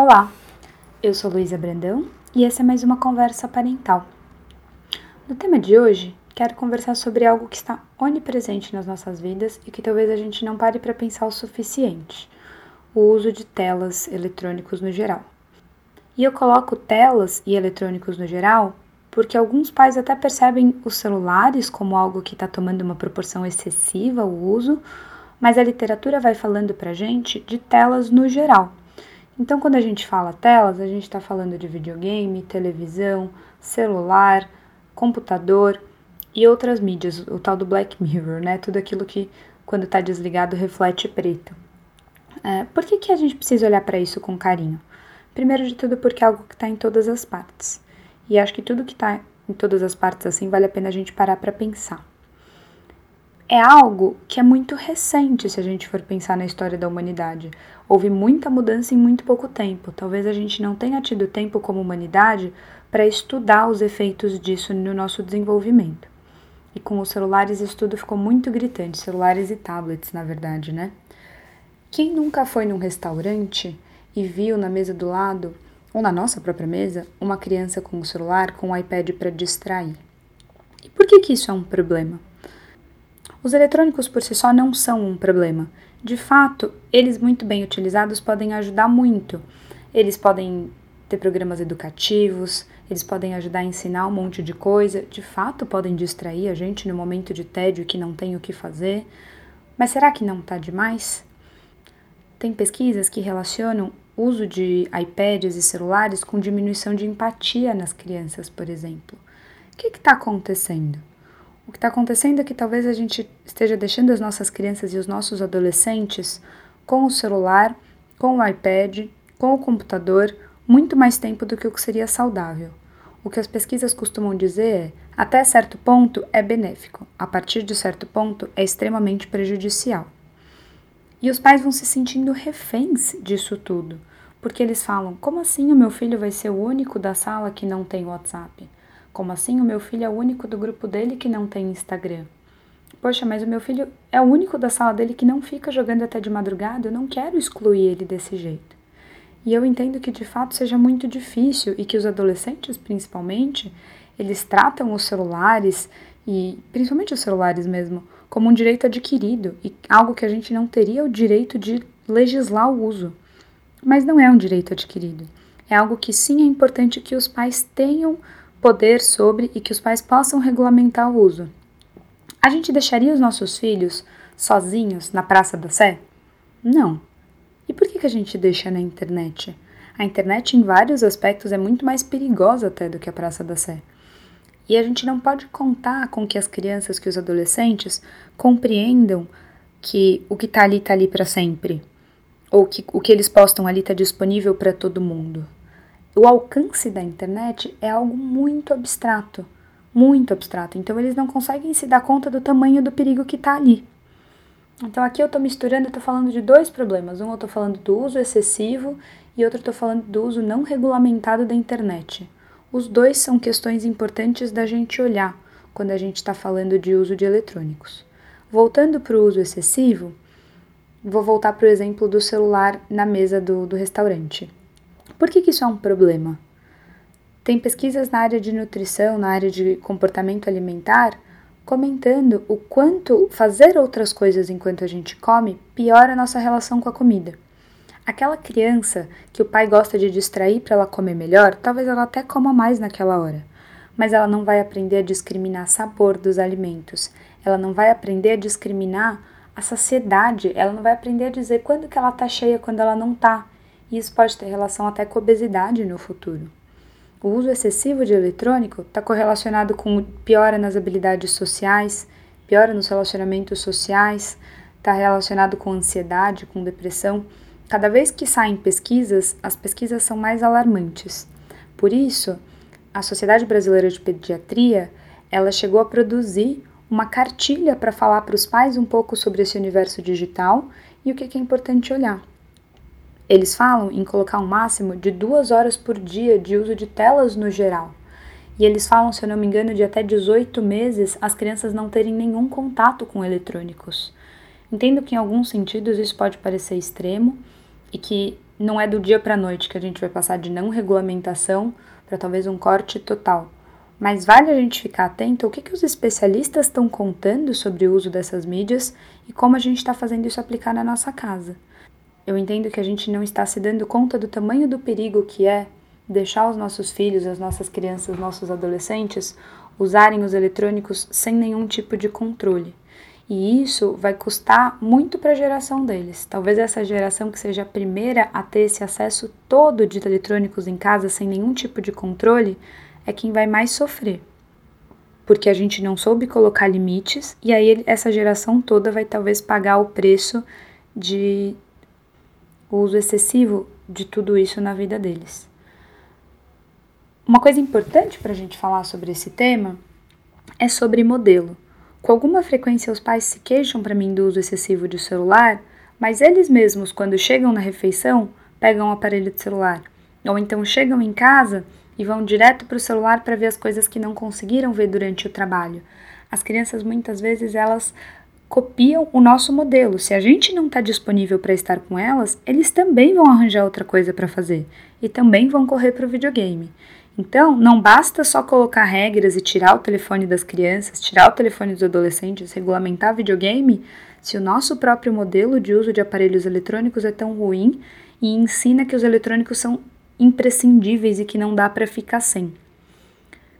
Olá, eu sou Luísa Brandão e essa é mais uma conversa parental. No tema de hoje, quero conversar sobre algo que está onipresente nas nossas vidas e que talvez a gente não pare para pensar o suficiente: o uso de telas eletrônicos no geral. E eu coloco telas e eletrônicos no geral porque alguns pais até percebem os celulares como algo que está tomando uma proporção excessiva o uso, mas a literatura vai falando para gente de telas no geral então, quando a gente fala telas, a gente está falando de videogame, televisão, celular, computador e outras mídias, o tal do Black Mirror, né? Tudo aquilo que, quando está desligado, reflete preto. É, por que, que a gente precisa olhar para isso com carinho? Primeiro de tudo, porque é algo que está em todas as partes. E acho que tudo que está em todas as partes assim vale a pena a gente parar para pensar é algo que é muito recente se a gente for pensar na história da humanidade. Houve muita mudança em muito pouco tempo. Talvez a gente não tenha tido tempo como humanidade para estudar os efeitos disso no nosso desenvolvimento. E com os celulares isso tudo ficou muito gritante, celulares e tablets, na verdade, né? Quem nunca foi num restaurante e viu na mesa do lado, ou na nossa própria mesa, uma criança com o celular, com o iPad para distrair? E por que, que isso é um problema? Os eletrônicos por si só não são um problema. De fato, eles muito bem utilizados podem ajudar muito. Eles podem ter programas educativos, eles podem ajudar a ensinar um monte de coisa, de fato podem distrair a gente no momento de tédio que não tem o que fazer. Mas será que não está demais? Tem pesquisas que relacionam uso de iPads e celulares com diminuição de empatia nas crianças, por exemplo. O que está acontecendo? O que está acontecendo é que talvez a gente esteja deixando as nossas crianças e os nossos adolescentes com o celular, com o iPad, com o computador, muito mais tempo do que o que seria saudável. O que as pesquisas costumam dizer é: até certo ponto é benéfico, a partir de certo ponto é extremamente prejudicial. E os pais vão se sentindo reféns disso tudo, porque eles falam: como assim o meu filho vai ser o único da sala que não tem WhatsApp? Como assim? O meu filho é o único do grupo dele que não tem Instagram. Poxa, mas o meu filho é o único da sala dele que não fica jogando até de madrugada, eu não quero excluir ele desse jeito. E eu entendo que de fato seja muito difícil e que os adolescentes, principalmente, eles tratam os celulares e principalmente os celulares mesmo como um direito adquirido e algo que a gente não teria o direito de legislar o uso. Mas não é um direito adquirido. É algo que sim é importante que os pais tenham poder sobre e que os pais possam regulamentar o uso. A gente deixaria os nossos filhos sozinhos na Praça da Sé? Não. E por que, que a gente deixa na internet? A internet, em vários aspectos, é muito mais perigosa até do que a Praça da Sé. E a gente não pode contar com que as crianças, que os adolescentes compreendam que o que está ali está ali para sempre, ou que o que eles postam ali está disponível para todo mundo o alcance da internet é algo muito abstrato, muito abstrato. Então eles não conseguem se dar conta do tamanho do perigo que está ali. Então aqui eu estou misturando, estou falando de dois problemas. Um eu estou falando do uso excessivo e outro eu estou falando do uso não regulamentado da internet. Os dois são questões importantes da gente olhar quando a gente está falando de uso de eletrônicos. Voltando para o uso excessivo, vou voltar para o exemplo do celular na mesa do, do restaurante. Por que, que isso é um problema? Tem pesquisas na área de nutrição, na área de comportamento alimentar, comentando o quanto fazer outras coisas enquanto a gente come piora a nossa relação com a comida. Aquela criança que o pai gosta de distrair para ela comer melhor, talvez ela até coma mais naquela hora, mas ela não vai aprender a discriminar sabor dos alimentos, ela não vai aprender a discriminar a saciedade, ela não vai aprender a dizer quando que ela tá cheia, quando ela não tá. E isso pode ter relação até com obesidade no futuro. O uso excessivo de eletrônico está correlacionado com piora nas habilidades sociais, piora nos relacionamentos sociais, está relacionado com ansiedade, com depressão. Cada vez que saem pesquisas, as pesquisas são mais alarmantes. Por isso, a Sociedade Brasileira de Pediatria ela chegou a produzir uma cartilha para falar para os pais um pouco sobre esse universo digital e o que é importante olhar. Eles falam em colocar um máximo de duas horas por dia de uso de telas no geral. E eles falam, se eu não me engano, de até 18 meses as crianças não terem nenhum contato com eletrônicos. Entendo que em alguns sentidos isso pode parecer extremo, e que não é do dia para a noite que a gente vai passar de não regulamentação para talvez um corte total. Mas vale a gente ficar atento ao que, que os especialistas estão contando sobre o uso dessas mídias e como a gente está fazendo isso aplicar na nossa casa. Eu entendo que a gente não está se dando conta do tamanho do perigo que é deixar os nossos filhos, as nossas crianças, os nossos adolescentes usarem os eletrônicos sem nenhum tipo de controle. E isso vai custar muito para a geração deles. Talvez essa geração que seja a primeira a ter esse acesso todo de eletrônicos em casa sem nenhum tipo de controle é quem vai mais sofrer. Porque a gente não soube colocar limites e aí essa geração toda vai talvez pagar o preço de uso excessivo de tudo isso na vida deles. Uma coisa importante para a gente falar sobre esse tema é sobre modelo. Com alguma frequência, os pais se queixam para mim do uso excessivo de celular, mas eles mesmos, quando chegam na refeição, pegam o aparelho de celular. Ou então chegam em casa e vão direto para o celular para ver as coisas que não conseguiram ver durante o trabalho. As crianças muitas vezes elas copiam o nosso modelo. Se a gente não está disponível para estar com elas, eles também vão arranjar outra coisa para fazer e também vão correr para o videogame. Então, não basta só colocar regras e tirar o telefone das crianças, tirar o telefone dos adolescentes, regulamentar videogame, se o nosso próprio modelo de uso de aparelhos eletrônicos é tão ruim e ensina que os eletrônicos são imprescindíveis e que não dá para ficar sem.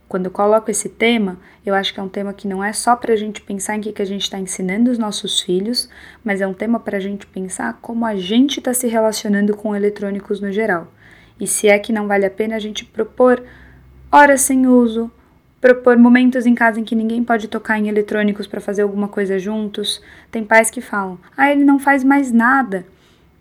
Quando eu coloco esse tema, eu acho que é um tema que não é só para a gente pensar em que, que a gente está ensinando os nossos filhos, mas é um tema para a gente pensar como a gente está se relacionando com eletrônicos no geral. E se é que não vale a pena a gente propor horas sem uso, propor momentos em casa em que ninguém pode tocar em eletrônicos para fazer alguma coisa juntos. Tem pais que falam: "Ah, ele não faz mais nada".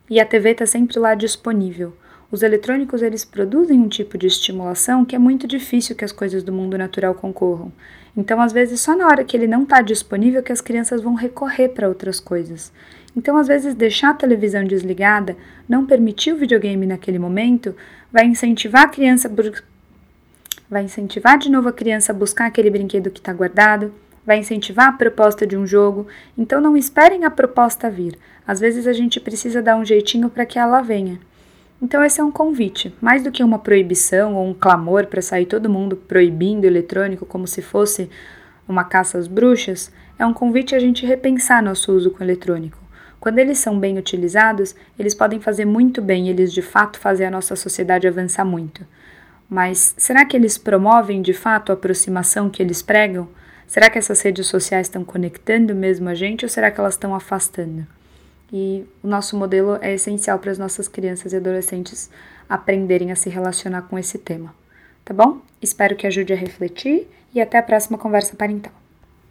E a TV está sempre lá disponível. Os eletrônicos eles produzem um tipo de estimulação que é muito difícil que as coisas do mundo natural concorram. Então, às vezes, só na hora que ele não está disponível que as crianças vão recorrer para outras coisas. Então, às vezes, deixar a televisão desligada, não permitir o videogame naquele momento, vai incentivar a criança vai incentivar de novo a criança a buscar aquele brinquedo que está guardado, vai incentivar a proposta de um jogo. Então, não esperem a proposta vir. Às vezes, a gente precisa dar um jeitinho para que ela venha. Então, esse é um convite, mais do que uma proibição ou um clamor para sair todo mundo proibindo o eletrônico como se fosse uma caça às bruxas, é um convite a gente repensar nosso uso com o eletrônico. Quando eles são bem utilizados, eles podem fazer muito bem, eles de fato fazem a nossa sociedade avançar muito. Mas será que eles promovem de fato a aproximação que eles pregam? Será que essas redes sociais estão conectando mesmo a gente ou será que elas estão afastando? E o nosso modelo é essencial para as nossas crianças e adolescentes aprenderem a se relacionar com esse tema. Tá bom? Espero que ajude a refletir e até a próxima conversa parental.